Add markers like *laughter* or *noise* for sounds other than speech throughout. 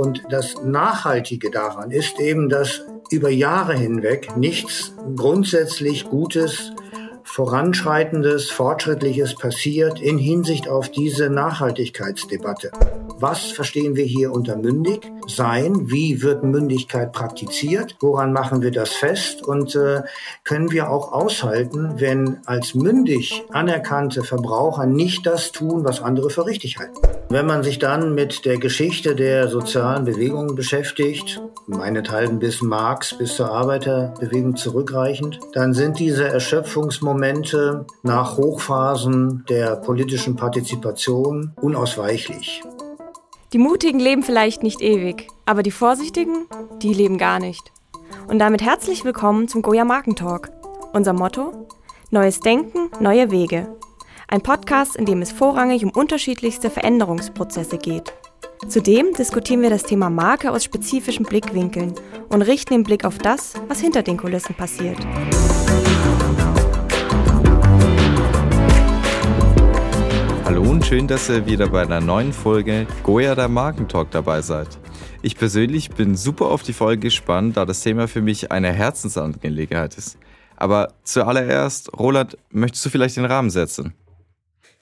Und das Nachhaltige daran ist eben, dass über Jahre hinweg nichts grundsätzlich Gutes Voranschreitendes, Fortschrittliches passiert in Hinsicht auf diese Nachhaltigkeitsdebatte. Was verstehen wir hier unter mündig sein? Wie wird Mündigkeit praktiziert? Woran machen wir das fest? Und äh, können wir auch aushalten, wenn als mündig anerkannte Verbraucher nicht das tun, was andere für richtig halten? Wenn man sich dann mit der Geschichte der sozialen Bewegungen beschäftigt, meinethalben bis Marx, bis zur Arbeiterbewegung zurückreichend, dann sind diese Erschöpfungsmomente nach Hochphasen der politischen Partizipation unausweichlich. Die Mutigen leben vielleicht nicht ewig, aber die Vorsichtigen, die leben gar nicht. Und damit herzlich willkommen zum Goya Markentalk. Unser Motto? Neues Denken, neue Wege. Ein Podcast, in dem es vorrangig um unterschiedlichste Veränderungsprozesse geht. Zudem diskutieren wir das Thema Marke aus spezifischen Blickwinkeln und richten den Blick auf das, was hinter den Kulissen passiert. Hallo und schön, dass ihr wieder bei einer neuen Folge Goya der Markentalk dabei seid. Ich persönlich bin super auf die Folge gespannt, da das Thema für mich eine Herzensangelegenheit ist. Aber zuallererst, Roland, möchtest du vielleicht den Rahmen setzen?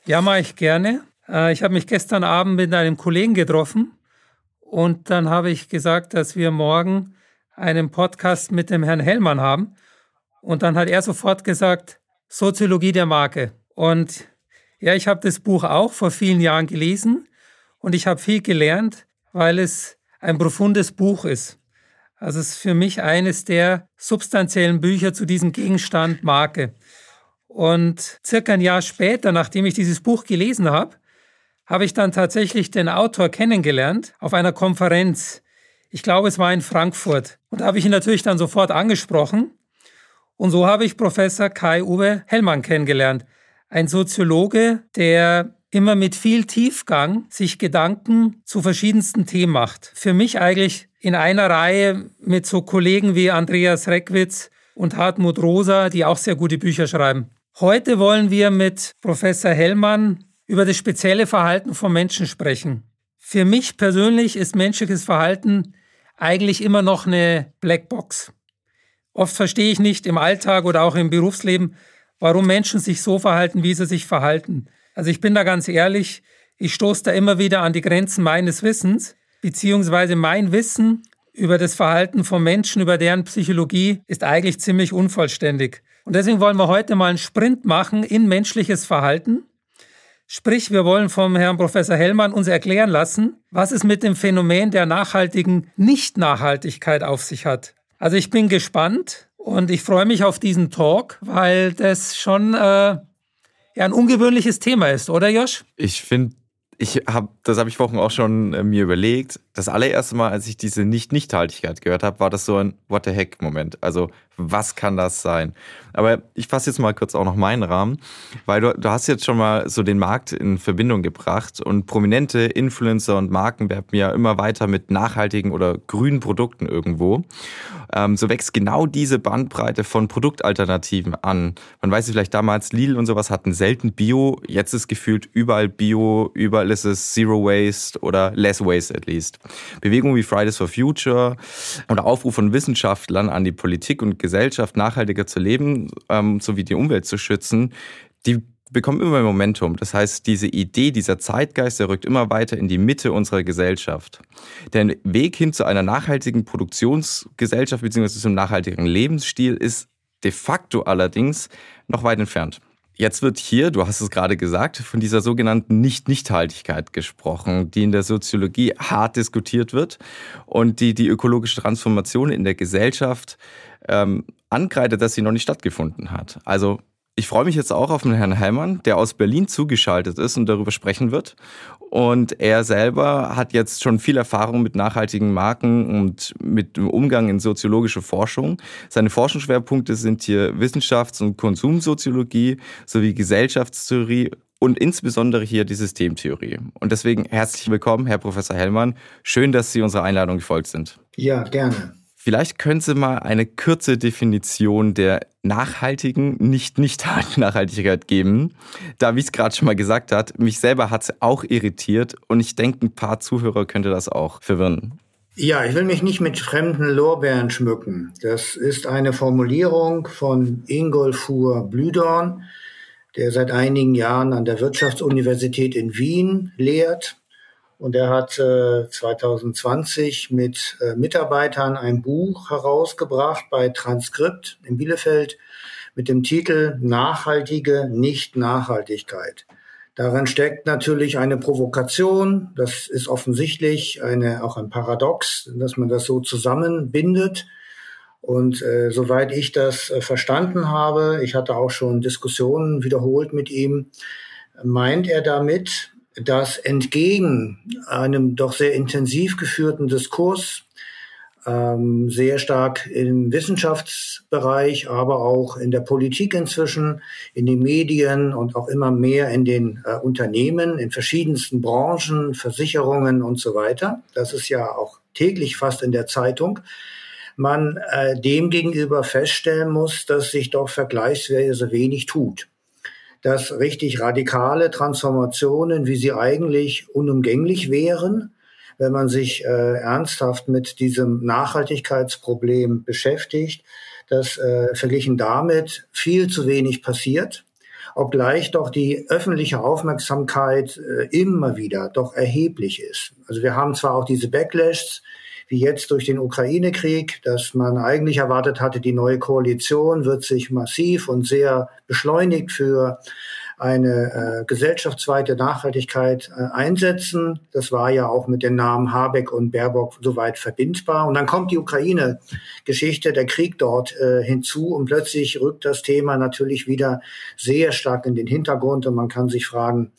Ja, mache ich gerne. Äh, ich habe mich gestern Abend mit einem Kollegen getroffen und dann habe ich gesagt, dass wir morgen einen Podcast mit dem Herrn Hellmann haben. Und dann hat er sofort gesagt, Soziologie der Marke. Und ja, ich habe das Buch auch vor vielen Jahren gelesen und ich habe viel gelernt, weil es ein profundes Buch ist. Also es ist für mich eines der substanziellen Bücher zu diesem Gegenstand Marke. Und circa ein Jahr später, nachdem ich dieses Buch gelesen habe, habe ich dann tatsächlich den Autor kennengelernt auf einer Konferenz. Ich glaube, es war in Frankfurt. Und da habe ich ihn natürlich dann sofort angesprochen. Und so habe ich Professor Kai-Uwe Hellmann kennengelernt ein Soziologe, der immer mit viel Tiefgang sich Gedanken zu verschiedensten Themen macht. Für mich eigentlich in einer Reihe mit so Kollegen wie Andreas Reckwitz und Hartmut Rosa, die auch sehr gute Bücher schreiben. Heute wollen wir mit Professor Hellmann über das spezielle Verhalten von Menschen sprechen. Für mich persönlich ist menschliches Verhalten eigentlich immer noch eine Blackbox. Oft verstehe ich nicht im Alltag oder auch im Berufsleben, warum Menschen sich so verhalten, wie sie sich verhalten. Also ich bin da ganz ehrlich, ich stoße da immer wieder an die Grenzen meines Wissens, beziehungsweise mein Wissen über das Verhalten von Menschen, über deren Psychologie ist eigentlich ziemlich unvollständig. Und deswegen wollen wir heute mal einen Sprint machen in menschliches Verhalten. Sprich, wir wollen vom Herrn Professor Hellmann uns erklären lassen, was es mit dem Phänomen der nachhaltigen Nicht-Nachhaltigkeit auf sich hat. Also ich bin gespannt, und ich freue mich auf diesen Talk, weil das schon äh, ja, ein ungewöhnliches Thema ist, oder Josh? Ich finde, ich habe, das habe ich vorhin auch schon äh, mir überlegt. Das allererste Mal, als ich diese Nicht-Nichthaltigkeit gehört habe, war das so ein What the heck-Moment. Also was kann das sein? Aber ich fasse jetzt mal kurz auch noch meinen Rahmen, weil du, du hast jetzt schon mal so den Markt in Verbindung gebracht und prominente Influencer und Marken werben ja immer weiter mit nachhaltigen oder grünen Produkten irgendwo. Ähm, so wächst genau diese Bandbreite von Produktalternativen an. Man weiß vielleicht damals, Lidl und sowas hatten selten Bio, jetzt ist gefühlt überall Bio, überall ist es Zero Waste oder Less Waste at least. Bewegungen wie Fridays for Future oder Aufruf von Wissenschaftlern an die Politik und Gesellschaft nachhaltiger zu leben ähm, sowie die Umwelt zu schützen, die bekommen immer mehr Momentum. Das heißt, diese Idee, dieser Zeitgeist, der rückt immer weiter in die Mitte unserer Gesellschaft. Der Weg hin zu einer nachhaltigen Produktionsgesellschaft bzw. zum nachhaltigen Lebensstil ist de facto allerdings noch weit entfernt. Jetzt wird hier, du hast es gerade gesagt, von dieser sogenannten Nicht-Nichthaltigkeit gesprochen, die in der Soziologie hart diskutiert wird und die die ökologische Transformation in der Gesellschaft ähm, ankreidet, dass sie noch nicht stattgefunden hat. Also ich freue mich jetzt auch auf den Herrn Heimann, der aus Berlin zugeschaltet ist und darüber sprechen wird. Und er selber hat jetzt schon viel Erfahrung mit nachhaltigen Marken und mit dem Umgang in soziologische Forschung. Seine Forschungsschwerpunkte sind hier Wissenschafts- und Konsumsoziologie sowie Gesellschaftstheorie und insbesondere hier die Systemtheorie. Und deswegen herzlich willkommen, Herr Professor Hellmann. Schön, dass Sie unserer Einladung gefolgt sind. Ja, gerne. Vielleicht können Sie mal eine kurze Definition der nachhaltigen, nicht nicht *laughs* Nachhaltigkeit geben. Da, wie es gerade schon mal gesagt hat, mich selber hat es auch irritiert und ich denke, ein paar Zuhörer könnte das auch verwirren. Ja, ich will mich nicht mit fremden Lorbeeren schmücken. Das ist eine Formulierung von Ingolfur Blüdorn, der seit einigen Jahren an der Wirtschaftsuniversität in Wien lehrt. Und er hat äh, 2020 mit äh, Mitarbeitern ein Buch herausgebracht bei Transkript in Bielefeld mit dem Titel Nachhaltige Nicht-Nachhaltigkeit. Darin steckt natürlich eine Provokation. Das ist offensichtlich eine, auch ein Paradox, dass man das so zusammenbindet. Und äh, soweit ich das äh, verstanden habe, ich hatte auch schon Diskussionen wiederholt mit ihm, meint er damit, dass entgegen einem doch sehr intensiv geführten Diskurs ähm, sehr stark im Wissenschaftsbereich, aber auch in der Politik inzwischen, in den Medien und auch immer mehr in den äh, Unternehmen, in verschiedensten Branchen, Versicherungen und so weiter. Das ist ja auch täglich fast in der Zeitung man äh, dem gegenüber feststellen muss, dass sich doch vergleichsweise wenig tut. Dass richtig radikale Transformationen, wie sie eigentlich unumgänglich wären, wenn man sich äh, ernsthaft mit diesem Nachhaltigkeitsproblem beschäftigt, dass äh, verglichen damit viel zu wenig passiert, obgleich doch die öffentliche Aufmerksamkeit äh, immer wieder doch erheblich ist. Also wir haben zwar auch diese Backlashs, wie jetzt durch den Ukraine-Krieg, dass man eigentlich erwartet hatte, die neue Koalition wird sich massiv und sehr beschleunigt für eine äh, gesellschaftsweite Nachhaltigkeit äh, einsetzen. Das war ja auch mit den Namen Habeck und Baerbock soweit verbindbar. Und dann kommt die Ukraine-Geschichte, der Krieg dort äh, hinzu und plötzlich rückt das Thema natürlich wieder sehr stark in den Hintergrund und man kann sich fragen,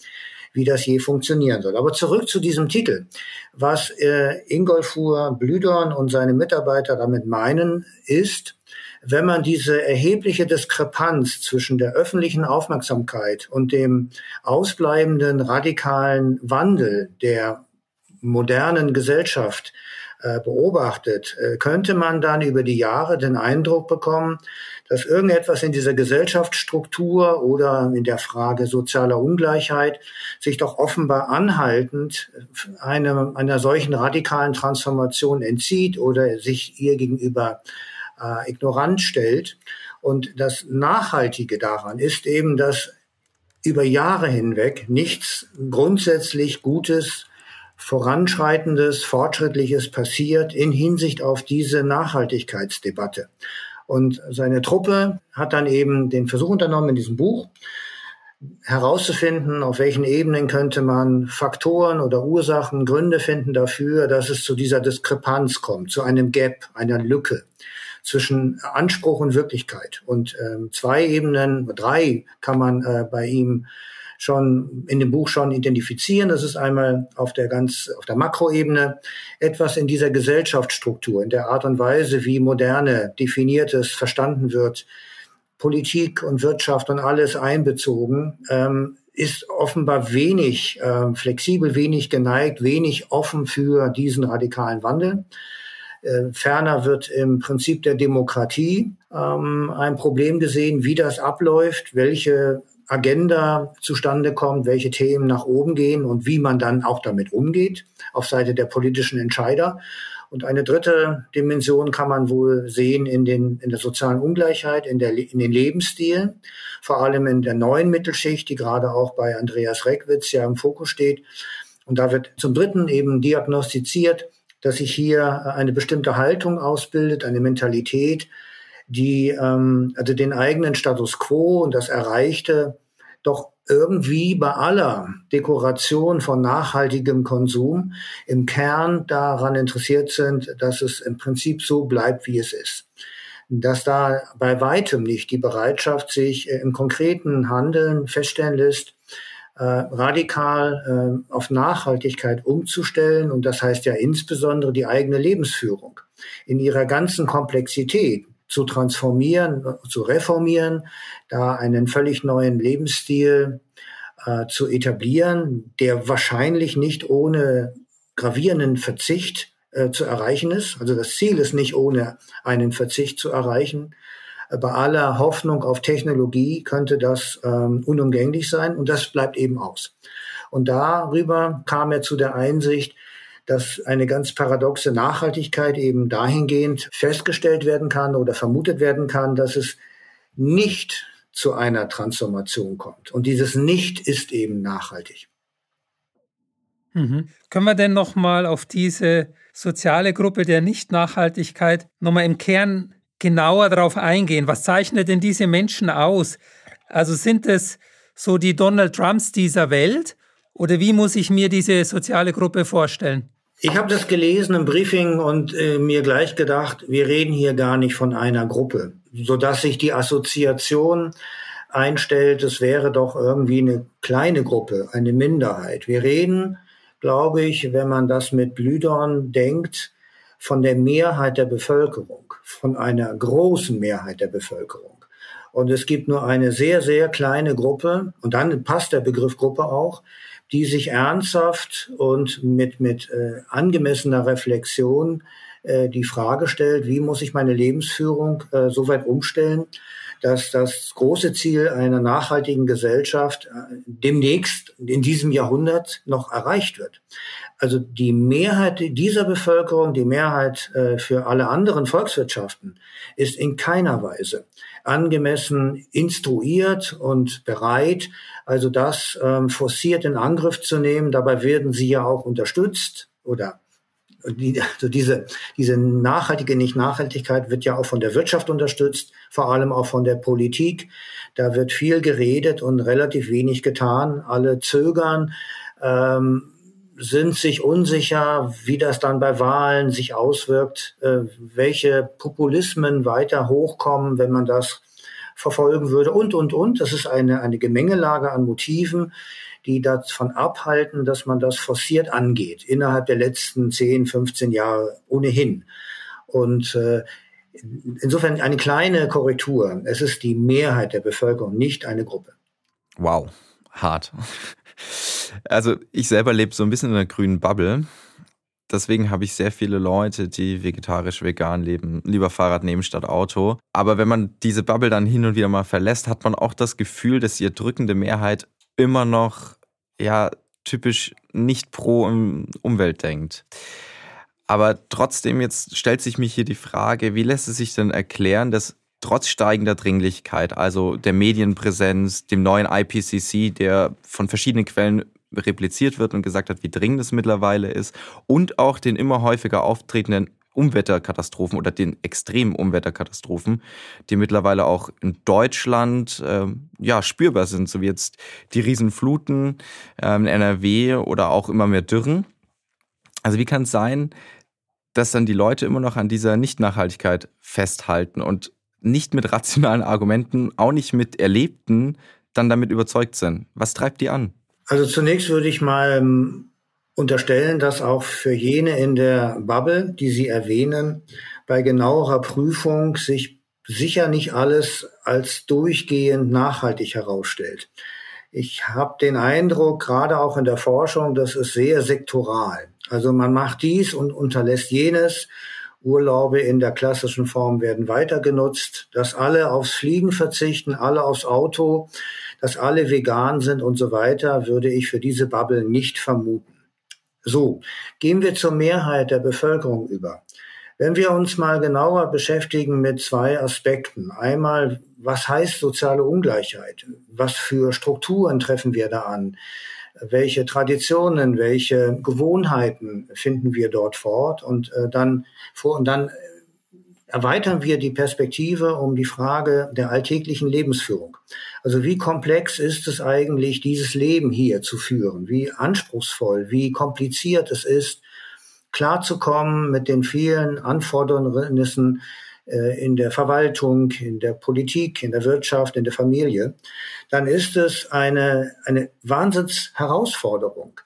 wie das je funktionieren soll. Aber zurück zu diesem Titel. Was äh, Ingolfur Blüdorn und seine Mitarbeiter damit meinen, ist, wenn man diese erhebliche Diskrepanz zwischen der öffentlichen Aufmerksamkeit und dem ausbleibenden radikalen Wandel der modernen Gesellschaft äh, beobachtet, äh, könnte man dann über die Jahre den Eindruck bekommen, dass irgendetwas in dieser Gesellschaftsstruktur oder in der Frage sozialer Ungleichheit sich doch offenbar anhaltend eine, einer solchen radikalen Transformation entzieht oder sich ihr gegenüber äh, ignorant stellt. Und das Nachhaltige daran ist eben, dass über Jahre hinweg nichts grundsätzlich Gutes Voranschreitendes, Fortschrittliches passiert in Hinsicht auf diese Nachhaltigkeitsdebatte. Und seine Truppe hat dann eben den Versuch unternommen in diesem Buch, herauszufinden, auf welchen Ebenen könnte man Faktoren oder Ursachen, Gründe finden dafür, dass es zu dieser Diskrepanz kommt, zu einem Gap, einer Lücke zwischen Anspruch und Wirklichkeit. Und ähm, zwei Ebenen, drei kann man äh, bei ihm schon in dem Buch schon identifizieren. Das ist einmal auf der ganz, auf der Makroebene etwas in dieser Gesellschaftsstruktur, in der Art und Weise, wie moderne, definiertes verstanden wird, Politik und Wirtschaft und alles einbezogen, ähm, ist offenbar wenig äh, flexibel, wenig geneigt, wenig offen für diesen radikalen Wandel. Äh, ferner wird im Prinzip der Demokratie ähm, ein Problem gesehen, wie das abläuft, welche Agenda zustande kommt, welche Themen nach oben gehen und wie man dann auch damit umgeht auf Seite der politischen Entscheider. Und eine dritte Dimension kann man wohl sehen in, den, in der sozialen Ungleichheit, in, der, in den Lebensstilen, vor allem in der neuen Mittelschicht, die gerade auch bei Andreas Reckwitz ja im Fokus steht. Und da wird zum Dritten eben diagnostiziert, dass sich hier eine bestimmte Haltung ausbildet, eine Mentalität, die ähm, also den eigenen Status quo und das Erreichte doch irgendwie bei aller Dekoration von nachhaltigem Konsum im Kern daran interessiert sind, dass es im Prinzip so bleibt, wie es ist. Dass da bei weitem nicht die Bereitschaft sich äh, im konkreten Handeln feststellen lässt, äh, radikal äh, auf Nachhaltigkeit umzustellen. Und das heißt ja insbesondere die eigene Lebensführung in ihrer ganzen Komplexität zu transformieren, zu reformieren, da einen völlig neuen Lebensstil äh, zu etablieren, der wahrscheinlich nicht ohne gravierenden Verzicht äh, zu erreichen ist. Also das Ziel ist nicht ohne einen Verzicht zu erreichen. Äh, bei aller Hoffnung auf Technologie könnte das ähm, unumgänglich sein und das bleibt eben aus. Und darüber kam er zu der Einsicht, dass eine ganz paradoxe Nachhaltigkeit eben dahingehend festgestellt werden kann oder vermutet werden kann, dass es nicht zu einer Transformation kommt. Und dieses Nicht ist eben nachhaltig. Mhm. Können wir denn nochmal auf diese soziale Gruppe der Nicht-Nachhaltigkeit nochmal im Kern genauer darauf eingehen? Was zeichnet denn diese Menschen aus? Also sind es so die Donald Trumps dieser Welt oder wie muss ich mir diese soziale Gruppe vorstellen? Ich habe das gelesen im Briefing und äh, mir gleich gedacht, wir reden hier gar nicht von einer Gruppe, sodass sich die Assoziation einstellt, es wäre doch irgendwie eine kleine Gruppe, eine Minderheit. Wir reden glaube ich, wenn man das mit Blüdorn denkt, von der Mehrheit der Bevölkerung, von einer großen Mehrheit der Bevölkerung. Und es gibt nur eine sehr, sehr kleine Gruppe, und dann passt der Begriff Gruppe auch, die sich ernsthaft und mit, mit äh, angemessener Reflexion äh, die Frage stellt, wie muss ich meine Lebensführung äh, so weit umstellen, dass das große Ziel einer nachhaltigen Gesellschaft äh, demnächst in diesem Jahrhundert noch erreicht wird. Also die Mehrheit dieser Bevölkerung, die Mehrheit äh, für alle anderen Volkswirtschaften ist in keiner Weise angemessen instruiert und bereit, also das ähm, forciert in Angriff zu nehmen. Dabei werden sie ja auch unterstützt oder die, also diese, diese nachhaltige Nicht-Nachhaltigkeit wird ja auch von der Wirtschaft unterstützt, vor allem auch von der Politik. Da wird viel geredet und relativ wenig getan. Alle zögern, ähm, sind sich unsicher, wie das dann bei Wahlen sich auswirkt, äh, welche Populismen weiter hochkommen, wenn man das verfolgen würde und, und, und. Das ist eine, eine Gemengelage an Motiven, die davon abhalten, dass man das forciert angeht, innerhalb der letzten 10, 15 Jahre ohnehin. Und äh, insofern eine kleine Korrektur. Es ist die Mehrheit der Bevölkerung, nicht eine Gruppe. Wow, hart. Also ich selber lebe so ein bisschen in einer grünen Bubble. Deswegen habe ich sehr viele Leute, die vegetarisch, vegan leben, lieber Fahrrad nehmen statt Auto. Aber wenn man diese Bubble dann hin und wieder mal verlässt, hat man auch das Gefühl, dass die erdrückende Mehrheit immer noch ja typisch nicht pro Umwelt denkt. Aber trotzdem, jetzt stellt sich mir hier die Frage, wie lässt es sich denn erklären, dass trotz steigender Dringlichkeit, also der Medienpräsenz, dem neuen IPCC, der von verschiedenen Quellen repliziert wird und gesagt hat, wie dringend es mittlerweile ist, und auch den immer häufiger auftretenden Umwetterkatastrophen oder den extremen Umwetterkatastrophen, die mittlerweile auch in Deutschland äh, ja spürbar sind, so wie jetzt die Riesenfluten äh, in NRW oder auch immer mehr Dürren. Also wie kann es sein, dass dann die Leute immer noch an dieser Nicht-Nachhaltigkeit festhalten und nicht mit rationalen Argumenten, auch nicht mit Erlebten, dann damit überzeugt sind? Was treibt die an? Also zunächst würde ich mal ähm, unterstellen, dass auch für jene in der Bubble, die Sie erwähnen, bei genauerer Prüfung sich sicher nicht alles als durchgehend nachhaltig herausstellt. Ich habe den Eindruck, gerade auch in der Forschung, das ist sehr sektoral. Also man macht dies und unterlässt jenes. Urlaube in der klassischen Form werden weiter genutzt, dass alle aufs Fliegen verzichten, alle aufs Auto, dass alle vegan sind und so weiter, würde ich für diese Bubble nicht vermuten. So, gehen wir zur Mehrheit der Bevölkerung über. Wenn wir uns mal genauer beschäftigen mit zwei Aspekten. Einmal, was heißt soziale Ungleichheit? Was für Strukturen treffen wir da an? Welche Traditionen, welche Gewohnheiten finden wir dort fort? Und äh, dann vor und dann erweitern wir die Perspektive um die Frage der alltäglichen Lebensführung. Also wie komplex ist es eigentlich, dieses Leben hier zu führen? Wie anspruchsvoll, wie kompliziert es ist, klarzukommen mit den vielen Anfordernissen äh, in der Verwaltung, in der Politik, in der Wirtschaft, in der Familie, dann ist es eine, eine Wahnsinnsherausforderung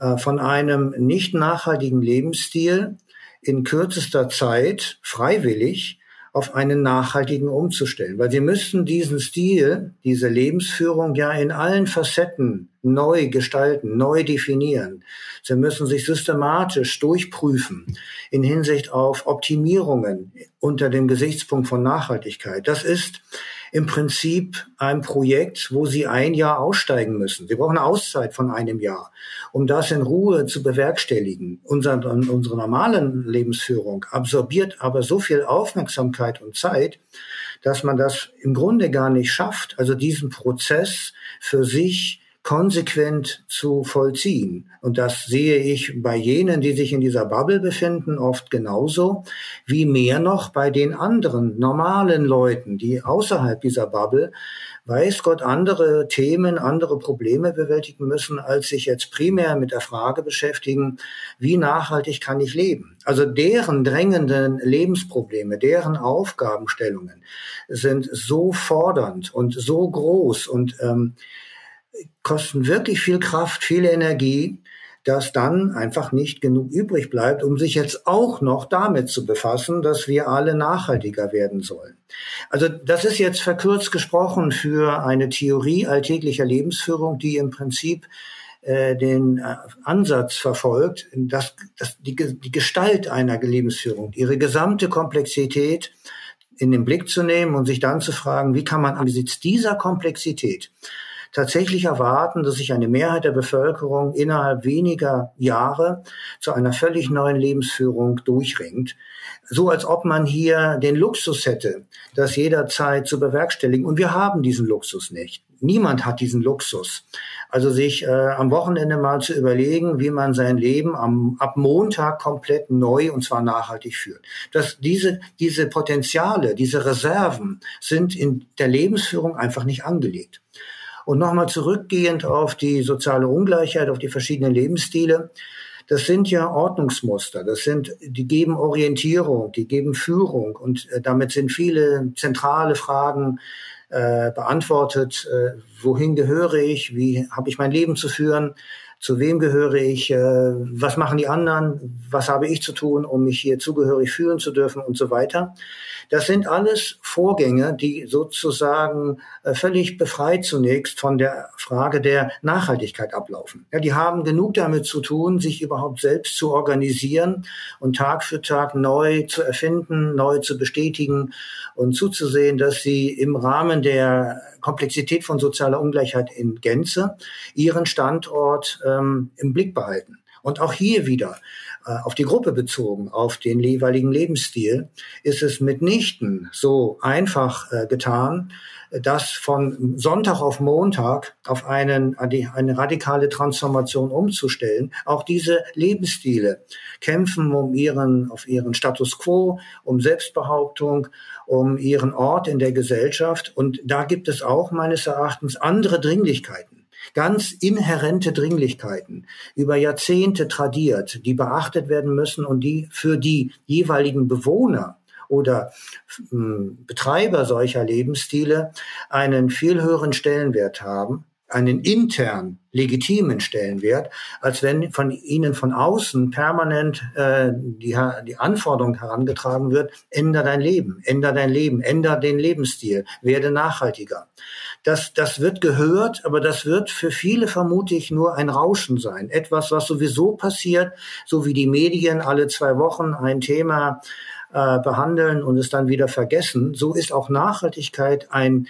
äh, von einem nicht nachhaltigen Lebensstil in kürzester Zeit freiwillig auf einen nachhaltigen umzustellen. Weil sie müssten diesen Stil, diese Lebensführung ja in allen Facetten neu gestalten, neu definieren. Sie müssen sich systematisch durchprüfen in Hinsicht auf Optimierungen unter dem Gesichtspunkt von Nachhaltigkeit. Das ist im Prinzip ein Projekt, wo sie ein Jahr aussteigen müssen. Sie brauchen eine Auszeit von einem Jahr, um das in Ruhe zu bewerkstelligen. Unsere, unsere normalen Lebensführung absorbiert aber so viel Aufmerksamkeit und Zeit, dass man das im Grunde gar nicht schafft, also diesen Prozess für sich konsequent zu vollziehen. Und das sehe ich bei jenen, die sich in dieser Bubble befinden, oft genauso, wie mehr noch bei den anderen normalen Leuten, die außerhalb dieser Bubble, weiß Gott, andere Themen, andere Probleme bewältigen müssen, als sich jetzt primär mit der Frage beschäftigen, wie nachhaltig kann ich leben? Also deren drängenden Lebensprobleme, deren Aufgabenstellungen sind so fordernd und so groß und ähm, kosten wirklich viel Kraft, viel Energie, dass dann einfach nicht genug übrig bleibt, um sich jetzt auch noch damit zu befassen, dass wir alle nachhaltiger werden sollen. Also das ist jetzt verkürzt gesprochen für eine Theorie alltäglicher Lebensführung, die im Prinzip äh, den äh, Ansatz verfolgt, dass, dass die, die Gestalt einer Lebensführung, ihre gesamte Komplexität in den Blick zu nehmen und sich dann zu fragen, wie kann man angesichts dieser Komplexität tatsächlich erwarten, dass sich eine Mehrheit der Bevölkerung innerhalb weniger Jahre zu einer völlig neuen Lebensführung durchringt. So als ob man hier den Luxus hätte, das jederzeit zu bewerkstelligen. Und wir haben diesen Luxus nicht. Niemand hat diesen Luxus. Also sich äh, am Wochenende mal zu überlegen, wie man sein Leben am, ab Montag komplett neu und zwar nachhaltig führt. Dass diese, diese Potenziale, diese Reserven sind in der Lebensführung einfach nicht angelegt. Und nochmal zurückgehend auf die soziale Ungleichheit, auf die verschiedenen Lebensstile. Das sind ja Ordnungsmuster. Das sind, die geben Orientierung, die geben Führung und äh, damit sind viele zentrale Fragen äh, beantwortet. Äh, wohin gehöre ich? Wie habe ich mein Leben zu führen? Zu wem gehöre ich? Äh, was machen die anderen? Was habe ich zu tun, um mich hier zugehörig fühlen zu dürfen und so weiter? Das sind alles Vorgänge, die sozusagen äh, völlig befreit zunächst von der Frage der Nachhaltigkeit ablaufen. Ja, die haben genug damit zu tun, sich überhaupt selbst zu organisieren und Tag für Tag neu zu erfinden, neu zu bestätigen und zuzusehen, dass sie im Rahmen der Komplexität von sozialer Ungleichheit in Gänze ihren Standort ähm, im Blick behalten. Und auch hier wieder auf die Gruppe bezogen, auf den jeweiligen Lebensstil, ist es mitnichten so einfach äh, getan, das von Sonntag auf Montag auf einen, eine radikale Transformation umzustellen. Auch diese Lebensstile kämpfen um ihren, auf ihren Status quo, um Selbstbehauptung, um ihren Ort in der Gesellschaft. Und da gibt es auch meines Erachtens andere Dringlichkeiten ganz inhärente Dringlichkeiten über Jahrzehnte tradiert, die beachtet werden müssen und die für die jeweiligen Bewohner oder hm, Betreiber solcher Lebensstile einen viel höheren Stellenwert haben, einen intern legitimen Stellenwert, als wenn von ihnen von außen permanent äh, die, die Anforderung herangetragen wird, änder dein Leben, änder dein Leben, änder den Lebensstil, werde nachhaltiger. Das, das wird gehört, aber das wird für viele vermutlich nur ein Rauschen sein. Etwas, was sowieso passiert, so wie die Medien alle zwei Wochen ein Thema äh, behandeln und es dann wieder vergessen. So ist auch Nachhaltigkeit ein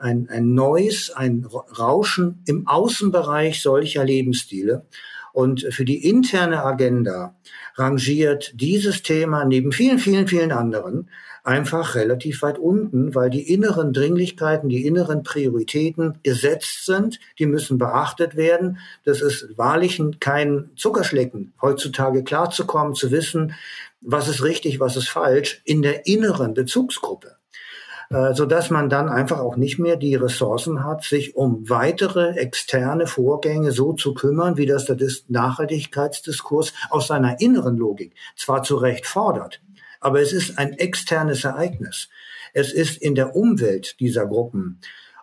ein, ein neues, ein Rauschen im Außenbereich solcher Lebensstile. Und für die interne Agenda rangiert dieses Thema neben vielen, vielen, vielen anderen einfach relativ weit unten, weil die inneren Dringlichkeiten, die inneren Prioritäten gesetzt sind, die müssen beachtet werden. Das ist wahrlich kein Zuckerschlecken, heutzutage klarzukommen, zu wissen, was ist richtig, was ist falsch, in der inneren Bezugsgruppe äh, so dass man dann einfach auch nicht mehr die Ressourcen hat, sich um weitere externe Vorgänge so zu kümmern, wie das der Nachhaltigkeitsdiskurs aus seiner inneren Logik zwar zu Recht fordert, aber es ist ein externes Ereignis. Es ist in der Umwelt dieser Gruppen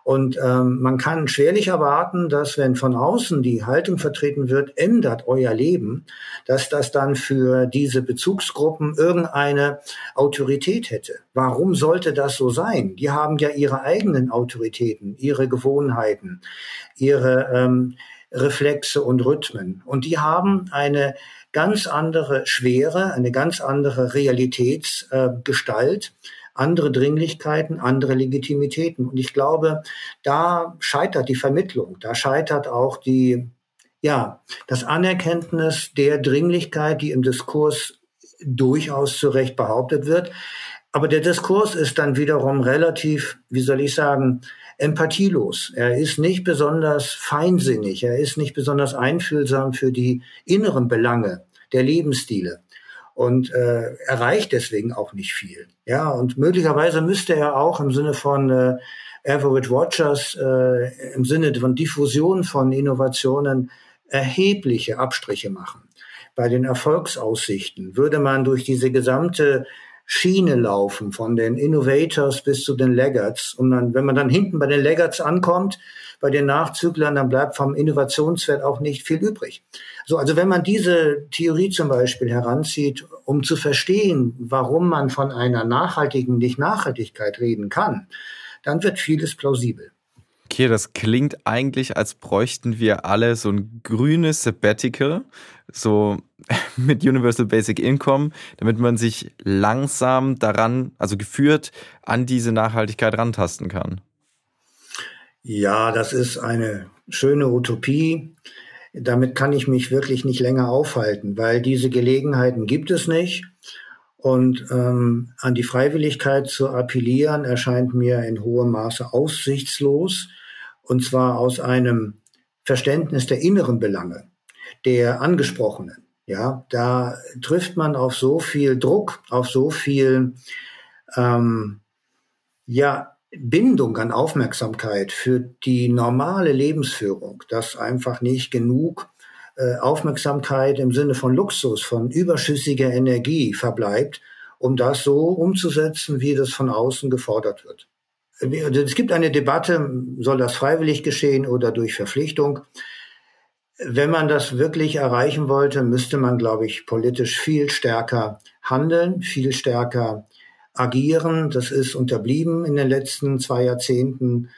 und ähm, man kann schwerlich erwarten, dass wenn von außen die Haltung vertreten wird, ändert euer Leben, dass das dann für diese Bezugsgruppen irgendeine Autorität hätte. Warum sollte das so sein? Die haben ja ihre eigenen Autoritäten, ihre Gewohnheiten, ihre ähm, Reflexe und Rhythmen. Und die haben eine ganz andere Schwere, eine ganz andere Realitätsgestalt. Andere Dringlichkeiten, andere Legitimitäten. Und ich glaube, da scheitert die Vermittlung, da scheitert auch die, ja, das Anerkenntnis der Dringlichkeit, die im Diskurs durchaus zu Recht behauptet wird. Aber der Diskurs ist dann wiederum relativ, wie soll ich sagen, empathielos. Er ist nicht besonders feinsinnig. Er ist nicht besonders einfühlsam für die inneren Belange der Lebensstile und äh, erreicht deswegen auch nicht viel. Ja, und möglicherweise müsste er auch im Sinne von äh, Average Watchers, äh, im Sinne von Diffusion von Innovationen erhebliche Abstriche machen. Bei den Erfolgsaussichten würde man durch diese gesamte Schiene laufen, von den Innovators bis zu den Laggards. Und dann, wenn man dann hinten bei den Laggards ankommt, bei den Nachzüglern, dann bleibt vom Innovationswert auch nicht viel übrig. So, also wenn man diese Theorie zum Beispiel heranzieht, um zu verstehen, warum man von einer nachhaltigen Nicht-Nachhaltigkeit reden kann, dann wird vieles plausibel. Okay, das klingt eigentlich, als bräuchten wir alle so ein grünes Sabbatical, so *laughs* mit Universal Basic Income, damit man sich langsam daran, also geführt an diese Nachhaltigkeit rantasten kann. Ja, das ist eine schöne Utopie damit kann ich mich wirklich nicht länger aufhalten, weil diese Gelegenheiten gibt es nicht. Und ähm, an die Freiwilligkeit zu appellieren, erscheint mir in hohem Maße aussichtslos. Und zwar aus einem Verständnis der inneren Belange der Angesprochenen. Ja, da trifft man auf so viel Druck, auf so viel ähm, ja Bindung an Aufmerksamkeit für die normale Lebensführung, dass einfach nicht genug äh, Aufmerksamkeit im Sinne von Luxus, von überschüssiger Energie verbleibt, um das so umzusetzen, wie das von außen gefordert wird. Es gibt eine Debatte, soll das freiwillig geschehen oder durch Verpflichtung? Wenn man das wirklich erreichen wollte, müsste man, glaube ich, politisch viel stärker handeln, viel stärker agieren. Das ist unterblieben in den letzten zwei Jahrzehnten.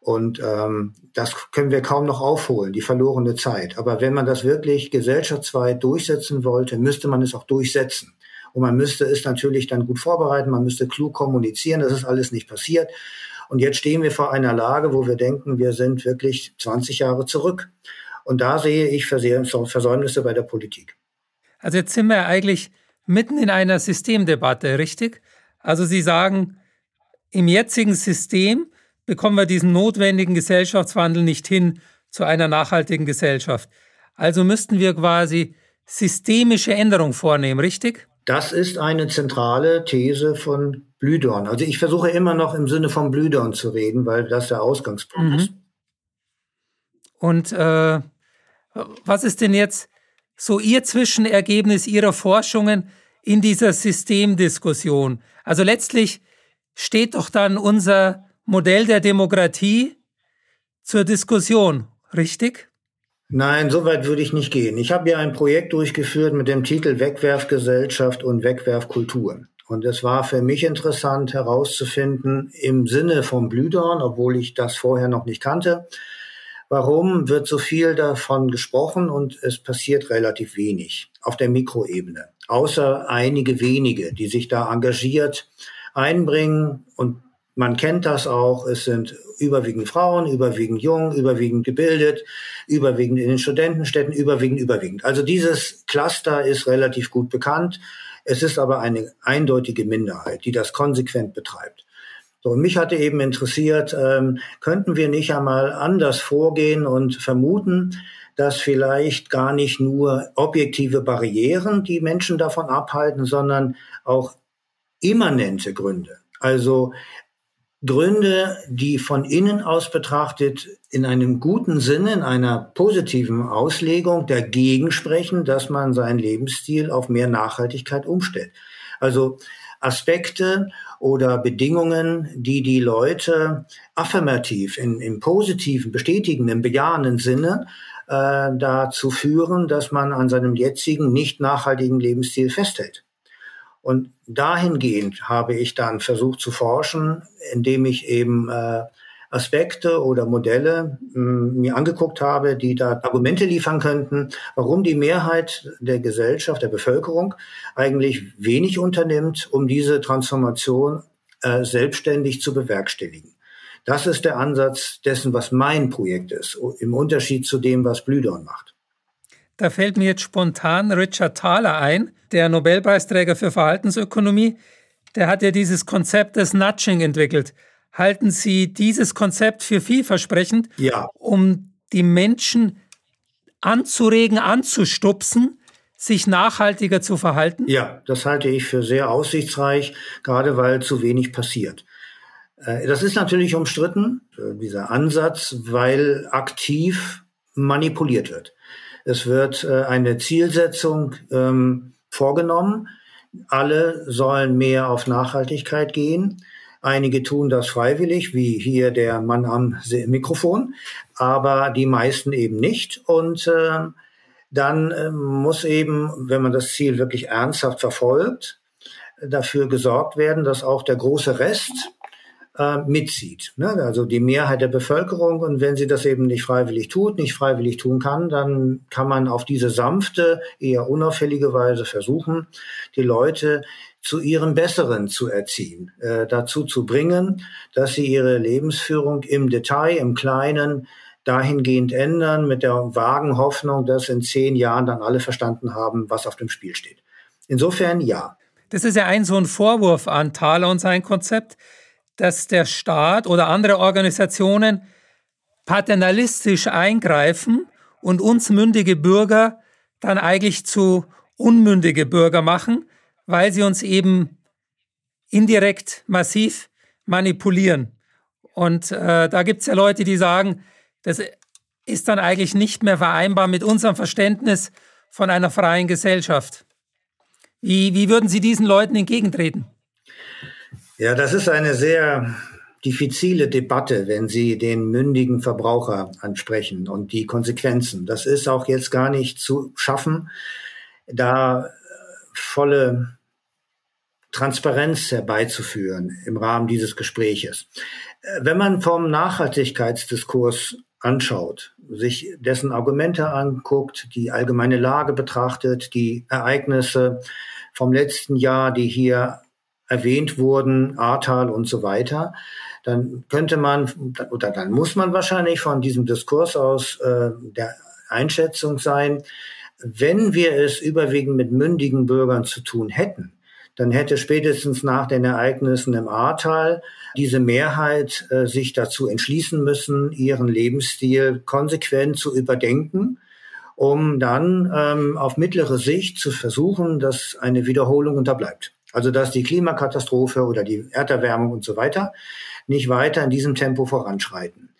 Und ähm, das können wir kaum noch aufholen, die verlorene Zeit. Aber wenn man das wirklich gesellschaftsweit durchsetzen wollte, müsste man es auch durchsetzen. Und man müsste es natürlich dann gut vorbereiten, man müsste klug kommunizieren. Das ist alles nicht passiert. Und jetzt stehen wir vor einer Lage, wo wir denken, wir sind wirklich 20 Jahre zurück. Und da sehe ich Versäumnisse bei der Politik. Also jetzt sind wir eigentlich mitten in einer Systemdebatte, richtig? Also Sie sagen, im jetzigen System bekommen wir diesen notwendigen Gesellschaftswandel nicht hin zu einer nachhaltigen Gesellschaft. Also müssten wir quasi systemische Änderungen vornehmen, richtig? Das ist eine zentrale These von Blühdorn. Also ich versuche immer noch im Sinne von Blühdorn zu reden, weil das der Ausgangspunkt mhm. ist. Und äh, was ist denn jetzt so Ihr Zwischenergebnis Ihrer Forschungen in dieser Systemdiskussion? Also letztlich steht doch dann unser Modell der Demokratie zur Diskussion, richtig? Nein, so weit würde ich nicht gehen. Ich habe ja ein Projekt durchgeführt mit dem Titel Wegwerfgesellschaft und Wegwerfkultur. Und es war für mich interessant herauszufinden, im Sinne von Blühdorn, obwohl ich das vorher noch nicht kannte, warum wird so viel davon gesprochen und es passiert relativ wenig auf der Mikroebene außer einige wenige, die sich da engagiert einbringen. Und man kennt das auch. Es sind überwiegend Frauen, überwiegend jung, überwiegend gebildet, überwiegend in den Studentenstädten, überwiegend, überwiegend. Also dieses Cluster ist relativ gut bekannt. Es ist aber eine eindeutige Minderheit, die das konsequent betreibt. So, und mich hatte eben interessiert, ähm, könnten wir nicht einmal anders vorgehen und vermuten, dass vielleicht gar nicht nur objektive Barrieren die Menschen davon abhalten, sondern auch immanente Gründe. Also Gründe, die von innen aus betrachtet in einem guten Sinne, in einer positiven Auslegung dagegen sprechen, dass man seinen Lebensstil auf mehr Nachhaltigkeit umstellt. Also Aspekte oder Bedingungen, die die Leute affirmativ, in, im positiven, bestätigenden, bejahenden Sinne äh, dazu führen, dass man an seinem jetzigen nicht nachhaltigen Lebensstil festhält. Und dahingehend habe ich dann versucht zu forschen, indem ich eben äh, Aspekte oder Modelle mh, hm, mir angeguckt habe, die da Argumente liefern könnten, warum die Mehrheit der Gesellschaft, der Bevölkerung eigentlich wenig unternimmt, um diese Transformation äh, selbstständig zu bewerkstelligen. Das ist der Ansatz dessen, was mein Projekt ist, im Unterschied zu dem, was Blüdorn macht. Da fällt mir jetzt spontan Richard Thaler ein, der Nobelpreisträger für Verhaltensökonomie. Der hat ja dieses Konzept des Nudging entwickelt. Halten Sie dieses Konzept für vielversprechend, ja. um die Menschen anzuregen, anzustupsen, sich nachhaltiger zu verhalten? Ja, das halte ich für sehr aussichtsreich, gerade weil zu wenig passiert. Äh, das ist natürlich umstritten, äh, dieser Ansatz, weil aktiv manipuliert wird. Es wird äh, eine Zielsetzung ähm, vorgenommen. Alle sollen mehr auf Nachhaltigkeit gehen. Einige tun das freiwillig, wie hier der Mann am Mikrofon, aber die meisten eben nicht. Und äh, dann äh, muss eben, wenn man das Ziel wirklich ernsthaft verfolgt, dafür gesorgt werden, dass auch der große Rest äh, mitzieht. Ne? Also die Mehrheit der Bevölkerung. Und wenn sie das eben nicht freiwillig tut, nicht freiwillig tun kann, dann kann man auf diese sanfte, eher unauffällige Weise versuchen, die Leute zu ihrem Besseren zu erziehen, äh, dazu zu bringen, dass sie ihre Lebensführung im Detail, im Kleinen dahingehend ändern, mit der vagen Hoffnung, dass in zehn Jahren dann alle verstanden haben, was auf dem Spiel steht. Insofern ja. Das ist ja ein so ein Vorwurf an Thaler und sein Konzept dass der Staat oder andere Organisationen paternalistisch eingreifen und uns mündige Bürger dann eigentlich zu unmündige Bürger machen, weil sie uns eben indirekt massiv manipulieren. Und äh, da gibt es ja Leute, die sagen, das ist dann eigentlich nicht mehr vereinbar mit unserem Verständnis von einer freien Gesellschaft. Wie, wie würden Sie diesen Leuten entgegentreten? Ja, das ist eine sehr diffizile Debatte, wenn Sie den mündigen Verbraucher ansprechen und die Konsequenzen. Das ist auch jetzt gar nicht zu schaffen, da volle Transparenz herbeizuführen im Rahmen dieses Gespräches. Wenn man vom Nachhaltigkeitsdiskurs anschaut, sich dessen Argumente anguckt, die allgemeine Lage betrachtet, die Ereignisse vom letzten Jahr, die hier erwähnt wurden, Ahrtal und so weiter, dann könnte man oder dann muss man wahrscheinlich von diesem Diskurs aus äh, der Einschätzung sein, wenn wir es überwiegend mit mündigen Bürgern zu tun hätten, dann hätte spätestens nach den Ereignissen im Ahrtal diese Mehrheit äh, sich dazu entschließen müssen, ihren Lebensstil konsequent zu überdenken, um dann ähm, auf mittlere Sicht zu versuchen, dass eine Wiederholung unterbleibt. Also dass die Klimakatastrophe oder die Erderwärmung und so weiter nicht weiter in diesem Tempo voranschreiten.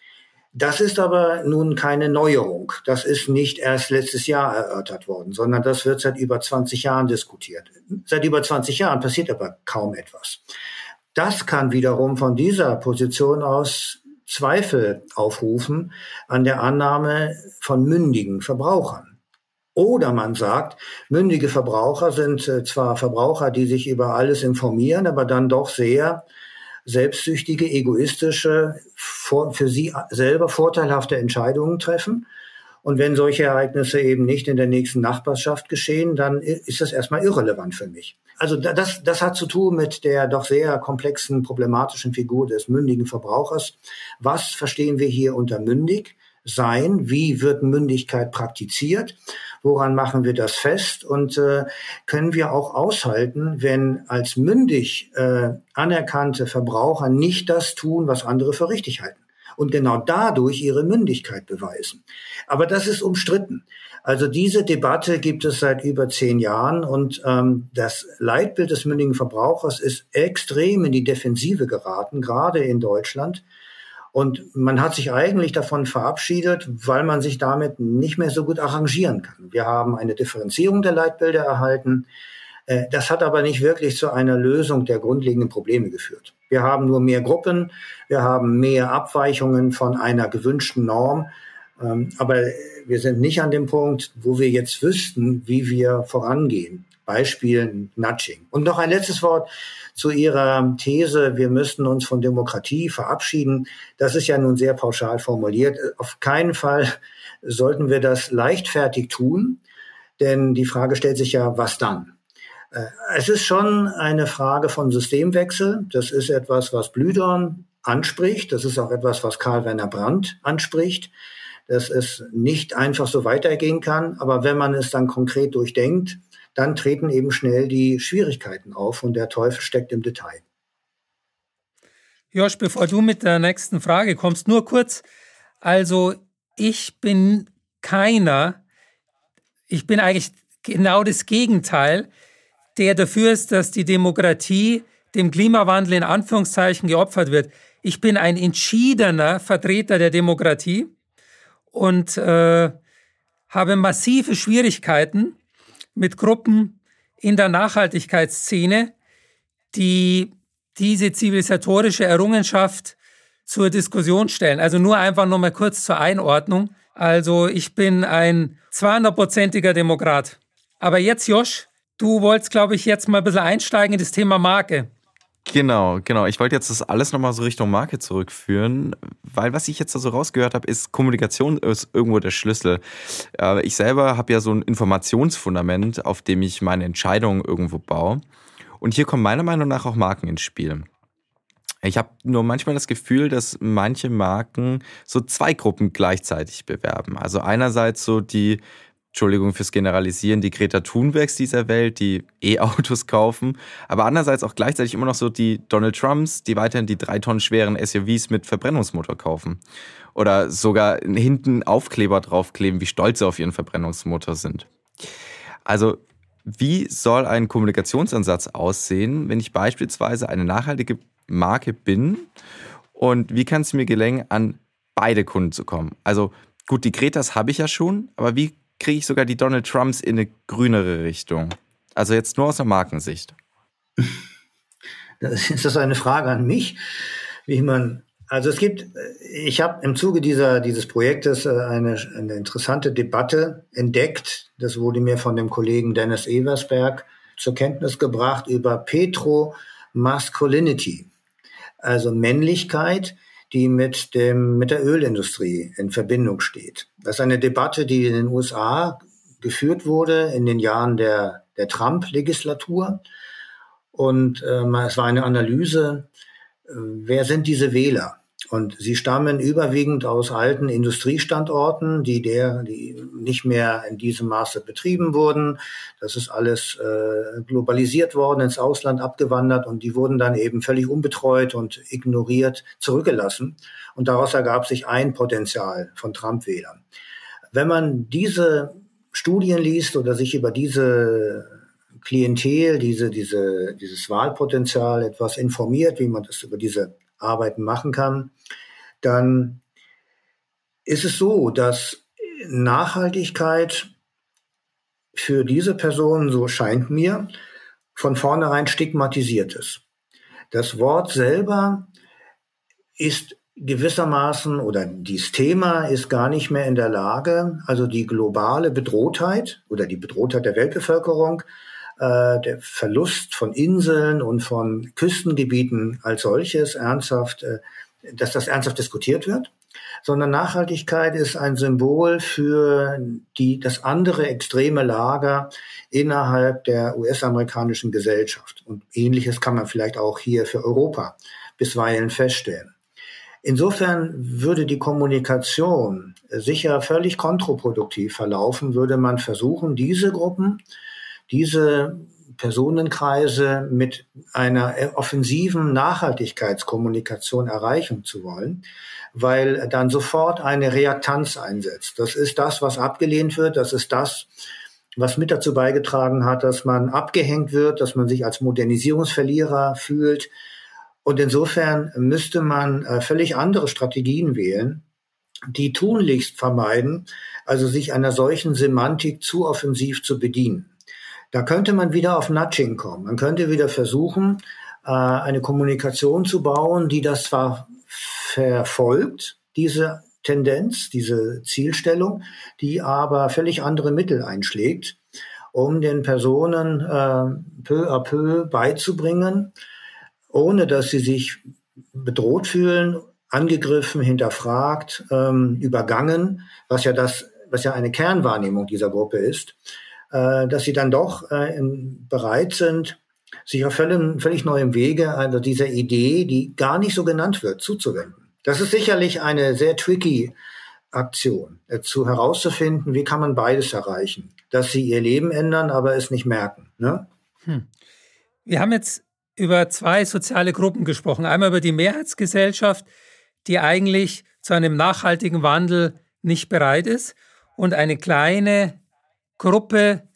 Das ist aber nun keine Neuerung. Das ist nicht erst letztes Jahr erörtert worden, sondern das wird seit über 20 Jahren diskutiert. Seit über 20 Jahren passiert aber kaum etwas. Das kann wiederum von dieser Position aus Zweifel aufrufen an der Annahme von mündigen Verbrauchern. Oder man sagt, mündige Verbraucher sind äh, zwar Verbraucher, die sich über alles informieren, aber dann doch sehr selbstsüchtige, egoistische, für sie selber vorteilhafte Entscheidungen treffen. Und wenn solche Ereignisse eben nicht in der nächsten Nachbarschaft geschehen, dann ist das erstmal irrelevant für mich. Also das, das hat zu tun mit der doch sehr komplexen, problematischen Figur des mündigen Verbrauchers. Was verstehen wir hier unter mündig? sein? Wie wird Mündigkeit praktiziert? Woran machen wir das fest? Und äh, können wir auch aushalten, wenn als mündig äh, anerkannte Verbraucher nicht das tun, was andere für richtig halten? Und genau dadurch ihre Mündigkeit beweisen. Aber das ist umstritten. Also diese Debatte gibt es seit über zehn Jahren und ähm, das Leitbild des mündigen Verbrauchers ist extrem in die Defensive geraten, gerade in Deutschland. Und man hat sich eigentlich davon verabschiedet, weil man sich damit nicht mehr so gut arrangieren kann. Wir haben eine Differenzierung der Leitbilder erhalten. Äh, das hat aber nicht wirklich zu einer Lösung der grundlegenden Probleme geführt. Wir haben nur mehr Gruppen, wir haben mehr Abweichungen von einer gewünschten Norm. Ähm, aber wir sind nicht an dem Punkt, wo wir jetzt wüssten, wie wir vorangehen. Beispiel Nudging. Und noch ein letztes Wort zu Ihrer These, wir müssten uns von Demokratie verabschieden. Das ist ja nun sehr pauschal formuliert. Auf keinen Fall sollten wir das leichtfertig tun, denn die Frage stellt sich ja, was dann? Äh, es ist schon eine Frage von Systemwechsel. Das ist etwas, was Blüdorn anspricht. Das ist auch etwas, was Karl Werner Brandt anspricht, dass es nicht einfach so weitergehen kann. Aber wenn man es dann konkret durchdenkt, dann treten eben schnell die Schwierigkeiten auf und der Teufel steckt im Detail. Josh, bevor du mit der nächsten Frage kommst, nur kurz. Also ich bin keiner, ich bin eigentlich genau das Gegenteil, der dafür ist, dass die Demokratie dem Klimawandel in Anführungszeichen geopfert wird. Ich bin ein entschiedener Vertreter der Demokratie und äh, habe massive Schwierigkeiten mit Gruppen in der Nachhaltigkeitsszene, die diese zivilisatorische Errungenschaft zur Diskussion stellen. Also nur einfach noch mal kurz zur Einordnung. Also ich bin ein 200-prozentiger Demokrat. Aber jetzt, Josh, du wolltest, glaube ich, jetzt mal ein bisschen einsteigen in das Thema Marke. Genau, genau. Ich wollte jetzt das alles nochmal so Richtung Marke zurückführen, weil was ich jetzt da so rausgehört habe, ist, Kommunikation ist irgendwo der Schlüssel. Ich selber habe ja so ein Informationsfundament, auf dem ich meine Entscheidungen irgendwo baue. Und hier kommen meiner Meinung nach auch Marken ins Spiel. Ich habe nur manchmal das Gefühl, dass manche Marken so zwei Gruppen gleichzeitig bewerben. Also einerseits so die Entschuldigung fürs Generalisieren, die Greta Thunbergs dieser Welt, die E-Autos *laughs* kaufen, aber andererseits auch gleichzeitig immer noch so die Donald Trumps, die weiterhin die drei Tonnen schweren SUVs mit Verbrennungsmotor kaufen. Oder sogar hinten Aufkleber draufkleben, wie stolz sie auf ihren Verbrennungsmotor sind. Also, wie soll ein Kommunikationsansatz aussehen, wenn ich beispielsweise eine nachhaltige Marke bin? Und wie kann es mir gelingen, an beide Kunden zu kommen? Also, gut, die Gretas habe ich ja schon, aber wie kriege ich sogar die Donald Trumps in eine grünere Richtung. Also jetzt nur aus der Markensicht. Das ist das eine Frage an mich, wie man also es gibt, ich habe im Zuge dieser, dieses Projektes äh, eine, eine interessante Debatte entdeckt. Das wurde mir von dem Kollegen Dennis Eversberg zur Kenntnis gebracht über Petro-Masculinity, also Männlichkeit, die mit dem, mit der Ölindustrie in Verbindung steht. Das ist eine Debatte, die in den USA geführt wurde in den Jahren der, der Trump-Legislatur. Und äh, es war eine Analyse, äh, wer sind diese Wähler? Und sie stammen überwiegend aus alten Industriestandorten, die der, die nicht mehr in diesem Maße betrieben wurden. Das ist alles äh, globalisiert worden, ins Ausland abgewandert und die wurden dann eben völlig unbetreut und ignoriert zurückgelassen. Und daraus ergab sich ein Potenzial von Trump-Wählern. Wenn man diese Studien liest oder sich über diese Klientel, diese, diese, dieses Wahlpotenzial etwas informiert, wie man das über diese Arbeiten machen kann, dann ist es so, dass Nachhaltigkeit für diese Person, so scheint mir, von vornherein stigmatisiert ist. Das Wort selber ist gewissermaßen oder dieses Thema ist gar nicht mehr in der Lage, also die globale Bedrohtheit oder die Bedrohtheit der Weltbevölkerung äh, der Verlust von Inseln und von Küstengebieten als solches ernsthaft, äh, dass das ernsthaft diskutiert wird, sondern Nachhaltigkeit ist ein Symbol für die, das andere extreme Lager innerhalb der US-amerikanischen Gesellschaft. Und ähnliches kann man vielleicht auch hier für Europa bisweilen feststellen. Insofern würde die Kommunikation sicher völlig kontraproduktiv verlaufen, würde man versuchen, diese Gruppen diese Personenkreise mit einer offensiven Nachhaltigkeitskommunikation erreichen zu wollen, weil dann sofort eine Reaktanz einsetzt. Das ist das, was abgelehnt wird, das ist das, was mit dazu beigetragen hat, dass man abgehängt wird, dass man sich als Modernisierungsverlierer fühlt. Und insofern müsste man äh, völlig andere Strategien wählen, die tunlichst vermeiden, also sich einer solchen Semantik zu offensiv zu bedienen. Da könnte man wieder auf Nudging kommen. Man könnte wieder versuchen, äh, eine Kommunikation zu bauen, die das zwar verfolgt, diese Tendenz, diese Zielstellung, die aber völlig andere Mittel einschlägt, um den Personen äh, peu à peu beizubringen, ohne dass sie sich bedroht fühlen, angegriffen, hinterfragt, ähm, übergangen, was ja das, was ja eine Kernwahrnehmung dieser Gruppe ist, äh, dass sie dann doch äh, bereit sind, sich auf völlig, völlig neuem Wege also dieser Idee, die gar nicht so genannt wird, zuzuwenden. Das ist sicherlich eine sehr tricky Aktion, äh, zu herauszufinden, wie kann man beides erreichen, dass sie ihr Leben ändern, aber es nicht merken. Ne? Hm. Wir haben jetzt über zwei soziale Gruppen gesprochen. Einmal über die Mehrheitsgesellschaft, die eigentlich zu einem nachhaltigen Wandel nicht bereit ist, und eine kleine Gruppe,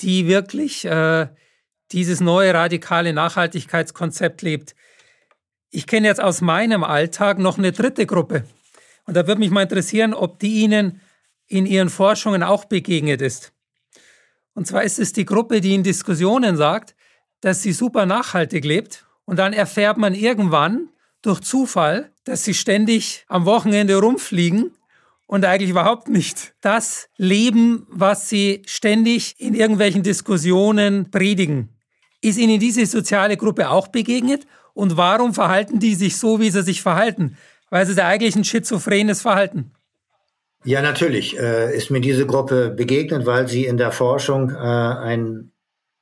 die wirklich äh, dieses neue radikale Nachhaltigkeitskonzept lebt. Ich kenne jetzt aus meinem Alltag noch eine dritte Gruppe. Und da würde mich mal interessieren, ob die Ihnen in Ihren Forschungen auch begegnet ist. Und zwar ist es die Gruppe, die in Diskussionen sagt, dass sie super nachhaltig lebt. Und dann erfährt man irgendwann durch Zufall, dass sie ständig am Wochenende rumfliegen und eigentlich überhaupt nicht das leben, was sie ständig in irgendwelchen Diskussionen predigen. Ist Ihnen diese soziale Gruppe auch begegnet? Und warum verhalten die sich so, wie sie sich verhalten? Weil es ist ja eigentlich ein schizophrenes Verhalten. Ja, natürlich äh, ist mir diese Gruppe begegnet, weil sie in der Forschung äh, ein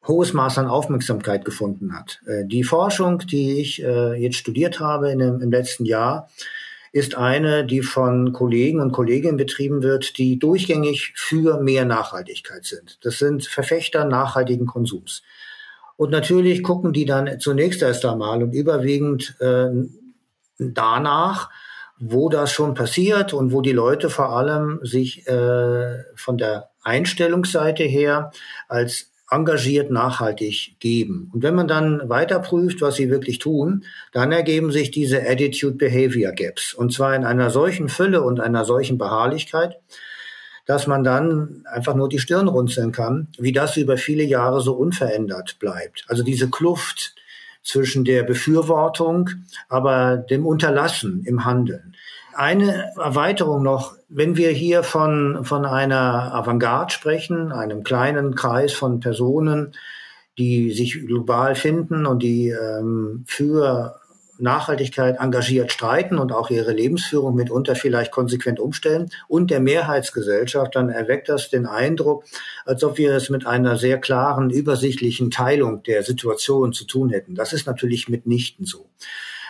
hohes Maß an Aufmerksamkeit gefunden hat. Äh, die Forschung, die ich äh, jetzt studiert habe in dem, im letzten Jahr, ist eine, die von Kollegen und Kolleginnen betrieben wird, die durchgängig für mehr Nachhaltigkeit sind. Das sind Verfechter nachhaltigen Konsums. Und natürlich gucken die dann zunächst erst einmal und überwiegend äh, danach, wo das schon passiert und wo die Leute vor allem sich äh, von der Einstellungsseite her als engagiert nachhaltig geben. Und wenn man dann weiter prüft, was sie wirklich tun, dann ergeben sich diese Attitude-Behavior Gaps. Und zwar in einer solchen Fülle und einer solchen Beharrlichkeit, dass man dann einfach nur die Stirn runzeln kann, wie das über viele Jahre so unverändert bleibt. Also diese Kluft zwischen der Befürwortung, aber dem Unterlassen im Handeln. Eine Erweiterung noch, wenn wir hier von, von einer Avantgarde sprechen, einem kleinen Kreis von Personen, die sich global finden und die ähm, für Nachhaltigkeit engagiert streiten und auch ihre Lebensführung mitunter vielleicht konsequent umstellen und der Mehrheitsgesellschaft, dann erweckt das den Eindruck, als ob wir es mit einer sehr klaren, übersichtlichen Teilung der Situation zu tun hätten. Das ist natürlich mitnichten so.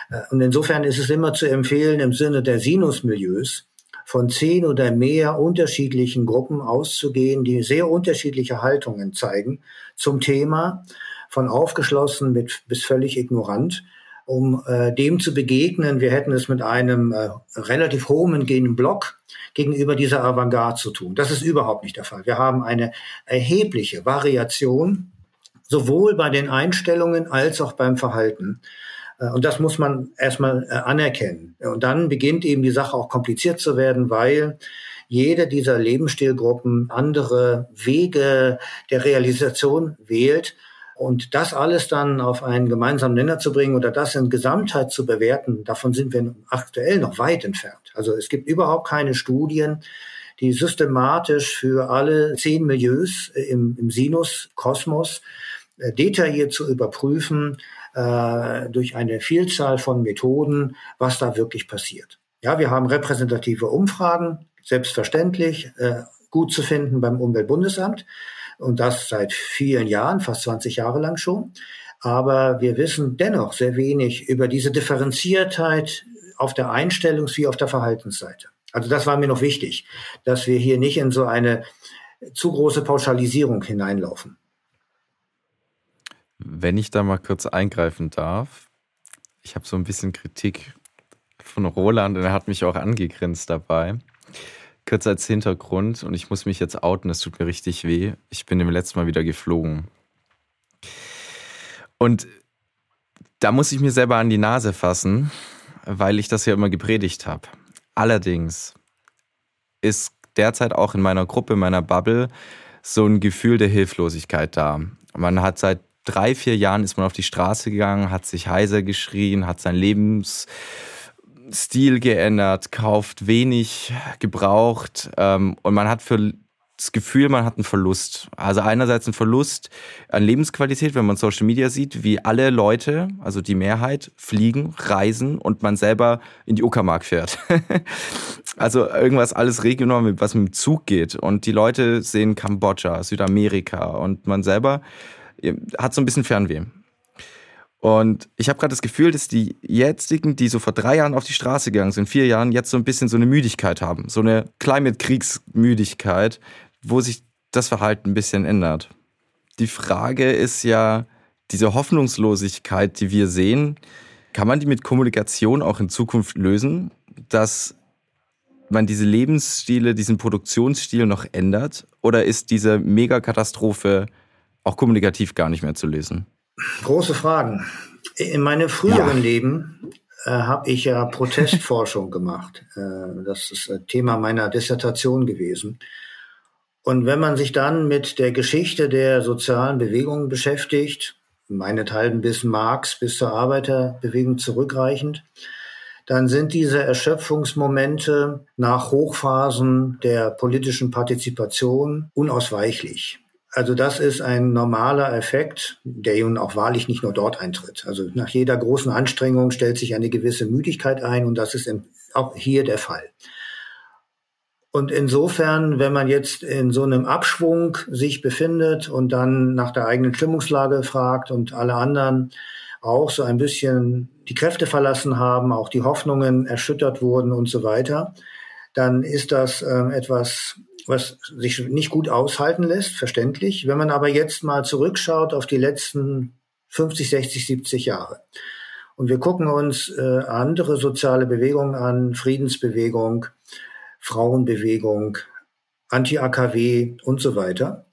Äh, und insofern ist es immer zu empfehlen, im Sinne der Sinusmilieus von zehn oder mehr unterschiedlichen Gruppen auszugehen, die sehr unterschiedliche Haltungen zeigen zum Thema, von aufgeschlossen mit, bis völlig ignorant um äh, dem zu begegnen. Wir hätten es mit einem äh, relativ homogenen Block gegenüber dieser Avantgarde zu tun. Das ist überhaupt nicht der Fall. Wir haben eine erhebliche Variation sowohl bei den Einstellungen als auch beim Verhalten. Äh, und das muss man erstmal äh, anerkennen. Und dann beginnt eben die Sache auch kompliziert zu werden, weil jede dieser Lebensstilgruppen andere Wege der Realisation wählt und das alles dann auf einen gemeinsamen Nenner zu bringen oder das in Gesamtheit zu bewerten, davon sind wir aktuell noch weit entfernt. Also es gibt überhaupt keine Studien, die systematisch für alle zehn Milieus im, im Sinus-Kosmos äh, detailliert zu überprüfen, äh, durch eine Vielzahl von Methoden, was da wirklich passiert. Ja, wir haben repräsentative Umfragen, selbstverständlich, äh, gut zu finden beim Umweltbundesamt und das seit vielen Jahren, fast 20 Jahre lang schon. Aber wir wissen dennoch sehr wenig über diese Differenziertheit auf der Einstellungs- wie auf der Verhaltensseite. Also das war mir noch wichtig, dass wir hier nicht in so eine zu große Pauschalisierung hineinlaufen. Wenn ich da mal kurz eingreifen darf, ich habe so ein bisschen Kritik von Roland und er hat mich auch angegrinst dabei. Kurz als Hintergrund, und ich muss mich jetzt outen, es tut mir richtig weh. Ich bin dem letzten Mal wieder geflogen. Und da muss ich mir selber an die Nase fassen, weil ich das ja immer gepredigt habe. Allerdings ist derzeit auch in meiner Gruppe, in meiner Bubble, so ein Gefühl der Hilflosigkeit da. Man hat seit drei, vier Jahren ist man auf die Straße gegangen, hat sich heiser geschrien, hat sein Lebens Stil geändert, kauft wenig gebraucht ähm, und man hat für das Gefühl, man hat einen Verlust. Also einerseits ein Verlust an Lebensqualität, wenn man Social Media sieht, wie alle Leute, also die Mehrheit, fliegen, reisen und man selber in die Uckermark fährt. *laughs* also irgendwas alles regional, was mit dem Zug geht. Und die Leute sehen Kambodscha, Südamerika und man selber hat so ein bisschen Fernweh. Und ich habe gerade das Gefühl, dass die jetzigen, die so vor drei Jahren auf die Straße gegangen sind, vier Jahren, jetzt so ein bisschen so eine Müdigkeit haben. So eine Climate-Kriegsmüdigkeit, wo sich das Verhalten ein bisschen ändert. Die Frage ist ja, diese Hoffnungslosigkeit, die wir sehen, kann man die mit Kommunikation auch in Zukunft lösen, dass man diese Lebensstile, diesen Produktionsstil noch ändert? Oder ist diese Megakatastrophe auch kommunikativ gar nicht mehr zu lösen? Große Fragen. In meinem früheren ja. Leben äh, habe ich ja Protestforschung *laughs* gemacht. Äh, das ist Thema meiner Dissertation gewesen. Und wenn man sich dann mit der Geschichte der sozialen Bewegungen beschäftigt, meinethalben bis Marx, bis zur Arbeiterbewegung zurückreichend, dann sind diese Erschöpfungsmomente nach Hochphasen der politischen Partizipation unausweichlich. Also das ist ein normaler Effekt, der nun auch wahrlich nicht nur dort eintritt. Also nach jeder großen Anstrengung stellt sich eine gewisse Müdigkeit ein und das ist auch hier der Fall. Und insofern, wenn man jetzt in so einem Abschwung sich befindet und dann nach der eigenen Stimmungslage fragt und alle anderen auch so ein bisschen die Kräfte verlassen haben, auch die Hoffnungen erschüttert wurden und so weiter, dann ist das äh, etwas, was sich nicht gut aushalten lässt, verständlich. Wenn man aber jetzt mal zurückschaut auf die letzten 50, 60, 70 Jahre und wir gucken uns äh, andere soziale Bewegungen an, Friedensbewegung, Frauenbewegung, Anti-AKW und so weiter.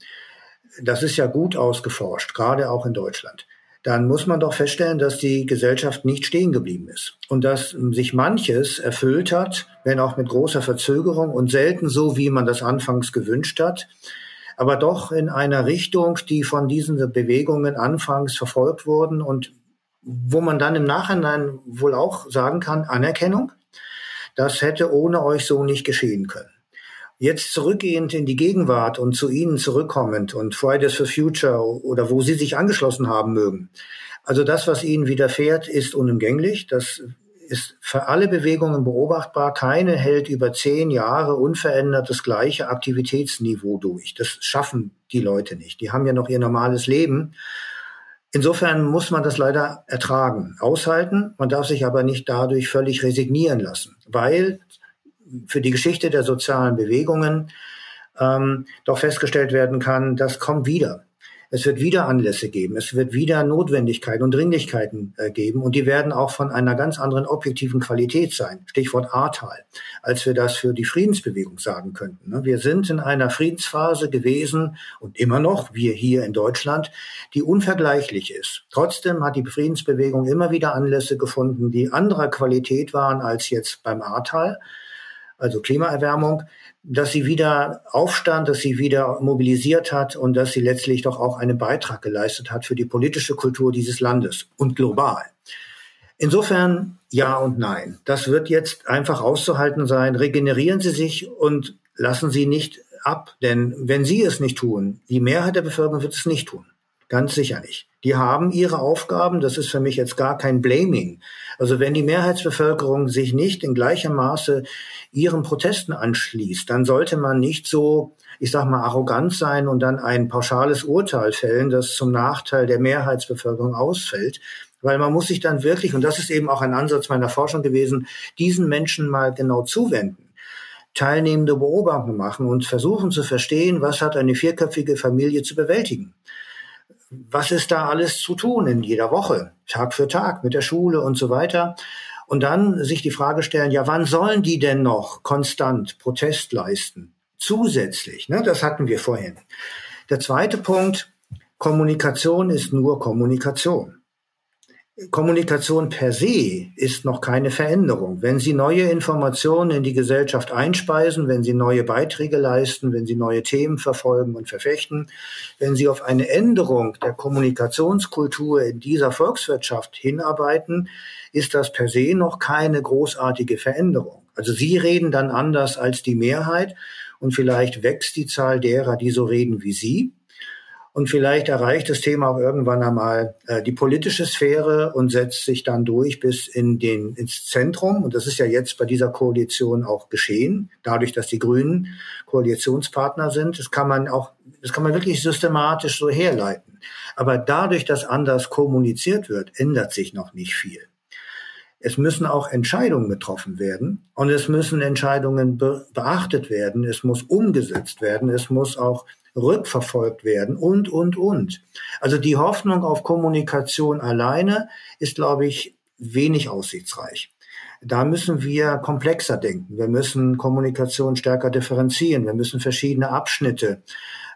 Das ist ja gut ausgeforscht, gerade auch in Deutschland. Dann muss man doch feststellen, dass die Gesellschaft nicht stehen geblieben ist und dass sich manches erfüllt hat, wenn auch mit großer Verzögerung und selten so, wie man das anfangs gewünscht hat, aber doch in einer Richtung, die von diesen Bewegungen anfangs verfolgt wurden und wo man dann im Nachhinein wohl auch sagen kann, Anerkennung, das hätte ohne euch so nicht geschehen können. Jetzt zurückgehend in die Gegenwart und zu Ihnen zurückkommend und Fridays for Future oder wo Sie sich angeschlossen haben mögen. Also das, was Ihnen widerfährt, ist unumgänglich. Das ist für alle Bewegungen beobachtbar. Keine hält über zehn Jahre unverändert das gleiche Aktivitätsniveau durch. Das schaffen die Leute nicht. Die haben ja noch ihr normales Leben. Insofern muss man das leider ertragen, aushalten. Man darf sich aber nicht dadurch völlig resignieren lassen, weil für die Geschichte der sozialen Bewegungen ähm, doch festgestellt werden kann, das kommt wieder. Es wird wieder Anlässe geben, es wird wieder Notwendigkeiten und Dringlichkeiten äh, geben und die werden auch von einer ganz anderen objektiven Qualität sein. Stichwort Ahrtal, als wir das für die Friedensbewegung sagen könnten. Ne? Wir sind in einer Friedensphase gewesen und immer noch, wir hier in Deutschland, die unvergleichlich ist. Trotzdem hat die Friedensbewegung immer wieder Anlässe gefunden, die anderer Qualität waren als jetzt beim Ahrtal also Klimaerwärmung, dass sie wieder aufstand, dass sie wieder mobilisiert hat und dass sie letztlich doch auch einen Beitrag geleistet hat für die politische Kultur dieses Landes und global. Insofern ja und nein. Das wird jetzt einfach auszuhalten sein. Regenerieren Sie sich und lassen Sie nicht ab, denn wenn Sie es nicht tun, die Mehrheit der Bevölkerung wird es nicht tun. Ganz sicher nicht. Die haben ihre Aufgaben, das ist für mich jetzt gar kein Blaming. Also wenn die Mehrheitsbevölkerung sich nicht in gleichem Maße ihren Protesten anschließt, dann sollte man nicht so, ich sag mal, arrogant sein und dann ein pauschales Urteil fällen, das zum Nachteil der Mehrheitsbevölkerung ausfällt. Weil man muss sich dann wirklich, und das ist eben auch ein Ansatz meiner Forschung gewesen, diesen Menschen mal genau zuwenden teilnehmende Beobachtungen machen und versuchen zu verstehen, was hat eine vierköpfige Familie zu bewältigen was ist da alles zu tun in jeder Woche, Tag für Tag mit der Schule und so weiter. Und dann sich die Frage stellen, ja, wann sollen die denn noch konstant Protest leisten? Zusätzlich, ne, das hatten wir vorhin. Der zweite Punkt, Kommunikation ist nur Kommunikation. Kommunikation per se ist noch keine Veränderung. Wenn Sie neue Informationen in die Gesellschaft einspeisen, wenn Sie neue Beiträge leisten, wenn Sie neue Themen verfolgen und verfechten, wenn Sie auf eine Änderung der Kommunikationskultur in dieser Volkswirtschaft hinarbeiten, ist das per se noch keine großartige Veränderung. Also Sie reden dann anders als die Mehrheit und vielleicht wächst die Zahl derer, die so reden wie Sie. Und vielleicht erreicht das Thema auch irgendwann einmal äh, die politische Sphäre und setzt sich dann durch bis in den, ins Zentrum. Und das ist ja jetzt bei dieser Koalition auch geschehen, dadurch, dass die Grünen Koalitionspartner sind. Das kann man auch, das kann man wirklich systematisch so herleiten. Aber dadurch, dass anders kommuniziert wird, ändert sich noch nicht viel. Es müssen auch Entscheidungen getroffen werden und es müssen Entscheidungen be beachtet werden. Es muss umgesetzt werden. Es muss auch rückverfolgt werden und, und, und. Also die Hoffnung auf Kommunikation alleine ist, glaube ich, wenig aussichtsreich. Da müssen wir komplexer denken. Wir müssen Kommunikation stärker differenzieren. Wir müssen verschiedene Abschnitte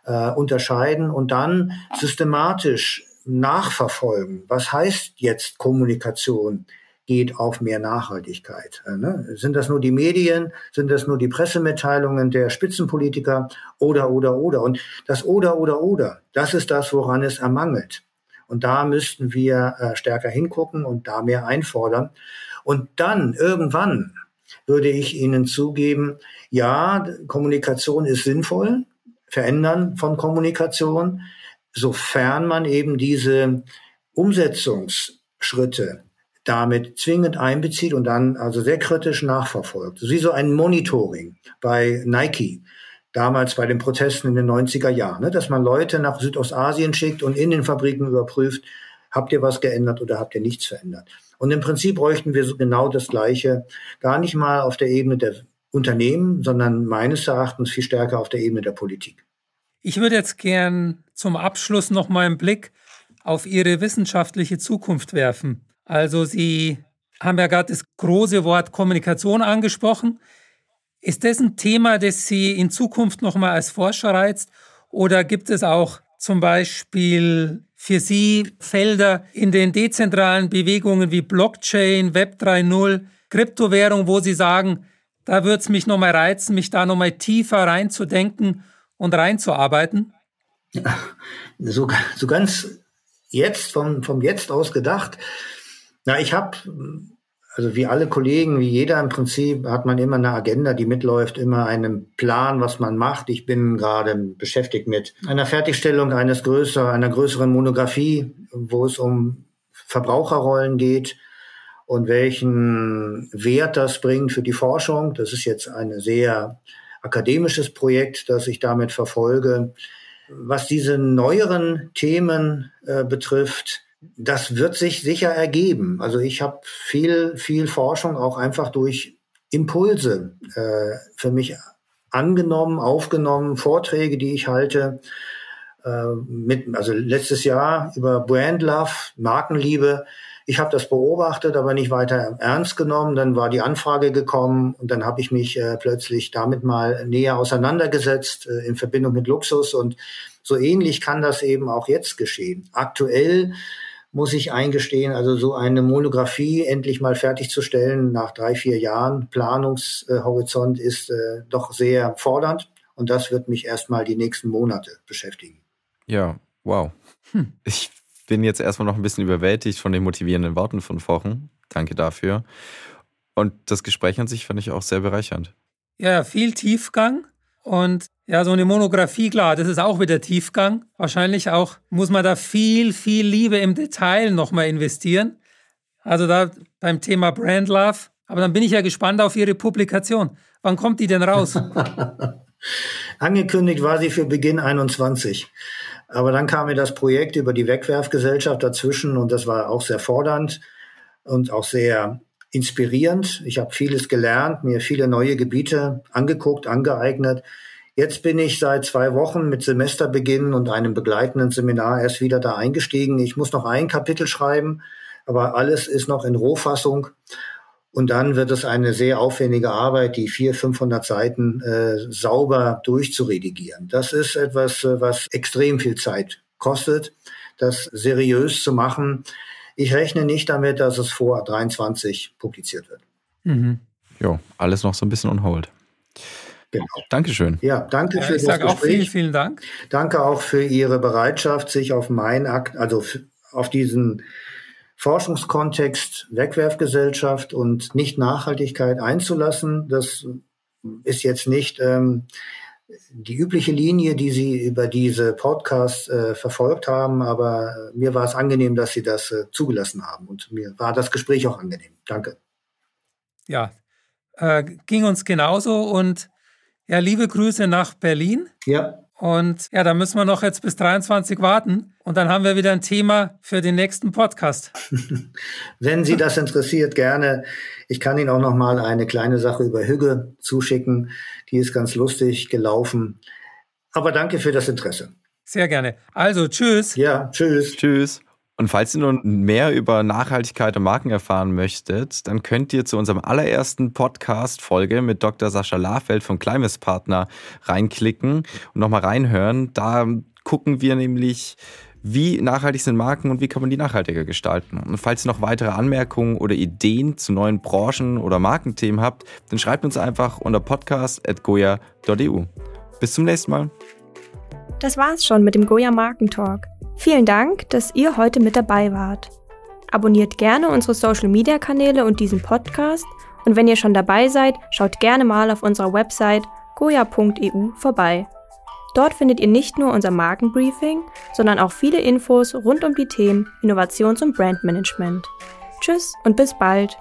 äh, unterscheiden und dann systematisch nachverfolgen. Was heißt jetzt Kommunikation? Geht auf mehr Nachhaltigkeit. Äh, ne? Sind das nur die Medien? Sind das nur die Pressemitteilungen der Spitzenpolitiker? Oder, oder, oder. Und das oder, oder, oder, das ist das, woran es ermangelt. Und da müssten wir äh, stärker hingucken und da mehr einfordern. Und dann irgendwann würde ich Ihnen zugeben, ja, Kommunikation ist sinnvoll, Verändern von Kommunikation, sofern man eben diese Umsetzungsschritte damit zwingend einbezieht und dann also sehr kritisch nachverfolgt. Wie so ein Monitoring bei Nike, damals bei den Protesten in den 90er Jahren, ne, dass man Leute nach Südostasien schickt und in den Fabriken überprüft, habt ihr was geändert oder habt ihr nichts verändert. Und im Prinzip bräuchten wir so genau das Gleiche, gar nicht mal auf der Ebene der Unternehmen, sondern meines Erachtens viel stärker auf der Ebene der Politik. Ich würde jetzt gern zum Abschluss noch mal einen Blick auf Ihre wissenschaftliche Zukunft werfen. Also Sie haben ja gerade das große Wort Kommunikation angesprochen. Ist das ein Thema, das Sie in Zukunft nochmal als Forscher reizt? Oder gibt es auch zum Beispiel für Sie Felder in den dezentralen Bewegungen wie Blockchain, Web 3.0, Kryptowährung, wo Sie sagen, da würde es mich nochmal reizen, mich da nochmal tiefer reinzudenken und reinzuarbeiten? So, so ganz jetzt, vom, vom Jetzt aus gedacht, na, ich habe, also wie alle Kollegen, wie jeder im Prinzip, hat man immer eine Agenda, die mitläuft, immer einen Plan, was man macht. Ich bin gerade beschäftigt mit einer Fertigstellung eines größer, einer größeren Monographie, wo es um Verbraucherrollen geht und welchen Wert das bringt für die Forschung. Das ist jetzt ein sehr akademisches Projekt, das ich damit verfolge. Was diese neueren Themen äh, betrifft, das wird sich sicher ergeben. Also ich habe viel, viel Forschung auch einfach durch Impulse äh, für mich angenommen, aufgenommen, Vorträge, die ich halte. Äh, mit, also letztes Jahr über Brand Love, Markenliebe. Ich habe das beobachtet, aber nicht weiter ernst genommen. Dann war die Anfrage gekommen und dann habe ich mich äh, plötzlich damit mal näher auseinandergesetzt äh, in Verbindung mit Luxus. Und so ähnlich kann das eben auch jetzt geschehen. Aktuell muss ich eingestehen, also so eine Monographie endlich mal fertigzustellen nach drei, vier Jahren Planungshorizont ist äh, doch sehr fordernd und das wird mich erstmal die nächsten Monate beschäftigen. Ja, wow. Hm. Ich bin jetzt erstmal noch ein bisschen überwältigt von den motivierenden Worten von Wochen. Danke dafür. Und das Gespräch an sich fand ich auch sehr bereichernd. Ja, viel Tiefgang und ja, so eine Monographie, klar, das ist auch wieder Tiefgang. Wahrscheinlich auch muss man da viel, viel Liebe im Detail nochmal investieren. Also da beim Thema Brand Love. Aber dann bin ich ja gespannt auf Ihre Publikation. Wann kommt die denn raus? *laughs* Angekündigt war sie für Beginn 21. Aber dann kam mir das Projekt über die Wegwerfgesellschaft dazwischen und das war auch sehr fordernd und auch sehr inspirierend. Ich habe vieles gelernt, mir viele neue Gebiete angeguckt, angeeignet. Jetzt bin ich seit zwei Wochen mit Semesterbeginn und einem begleitenden Seminar erst wieder da eingestiegen. Ich muss noch ein Kapitel schreiben, aber alles ist noch in Rohfassung. Und dann wird es eine sehr aufwendige Arbeit, die vier, 500 Seiten äh, sauber durchzuredigieren. Das ist etwas, äh, was extrem viel Zeit kostet, das seriös zu machen. Ich rechne nicht damit, dass es vor 23 publiziert wird. Mhm. Jo, alles noch so ein bisschen on hold. Genau. Dankeschön. Ja, danke ja, für ich das sage auch vielen, vielen Dank. Danke auch für Ihre Bereitschaft, sich auf mein Akt, also auf diesen Forschungskontext Wegwerfgesellschaft und Nicht-Nachhaltigkeit einzulassen. Das ist jetzt nicht ähm, die übliche Linie, die Sie über diese Podcasts äh, verfolgt haben, aber mir war es angenehm, dass Sie das äh, zugelassen haben und mir war das Gespräch auch angenehm. Danke. Ja, äh, ging uns genauso und ja, liebe Grüße nach Berlin. Ja. Und ja, da müssen wir noch jetzt bis 23 warten und dann haben wir wieder ein Thema für den nächsten Podcast. *laughs* Wenn Sie das interessiert, gerne. Ich kann Ihnen auch noch mal eine kleine Sache über Hügge zuschicken. Die ist ganz lustig gelaufen. Aber danke für das Interesse. Sehr gerne. Also, tschüss. Ja, tschüss. Tschüss. Und falls ihr nun mehr über Nachhaltigkeit und Marken erfahren möchtet, dann könnt ihr zu unserem allerersten Podcast-Folge mit Dr. Sascha Lafeld von Climax Partner reinklicken und nochmal reinhören. Da gucken wir nämlich, wie nachhaltig sind Marken und wie kann man die nachhaltiger gestalten. Und falls ihr noch weitere Anmerkungen oder Ideen zu neuen Branchen oder Markenthemen habt, dann schreibt uns einfach unter podcast.goya.eu. Bis zum nächsten Mal. Das war's schon mit dem Goya Markentalk. Vielen Dank, dass ihr heute mit dabei wart. Abonniert gerne unsere Social Media Kanäle und diesen Podcast und wenn ihr schon dabei seid, schaut gerne mal auf unserer Website goya.eu vorbei. Dort findet ihr nicht nur unser Markenbriefing, sondern auch viele Infos rund um die Themen Innovations- und Brandmanagement. Tschüss und bis bald.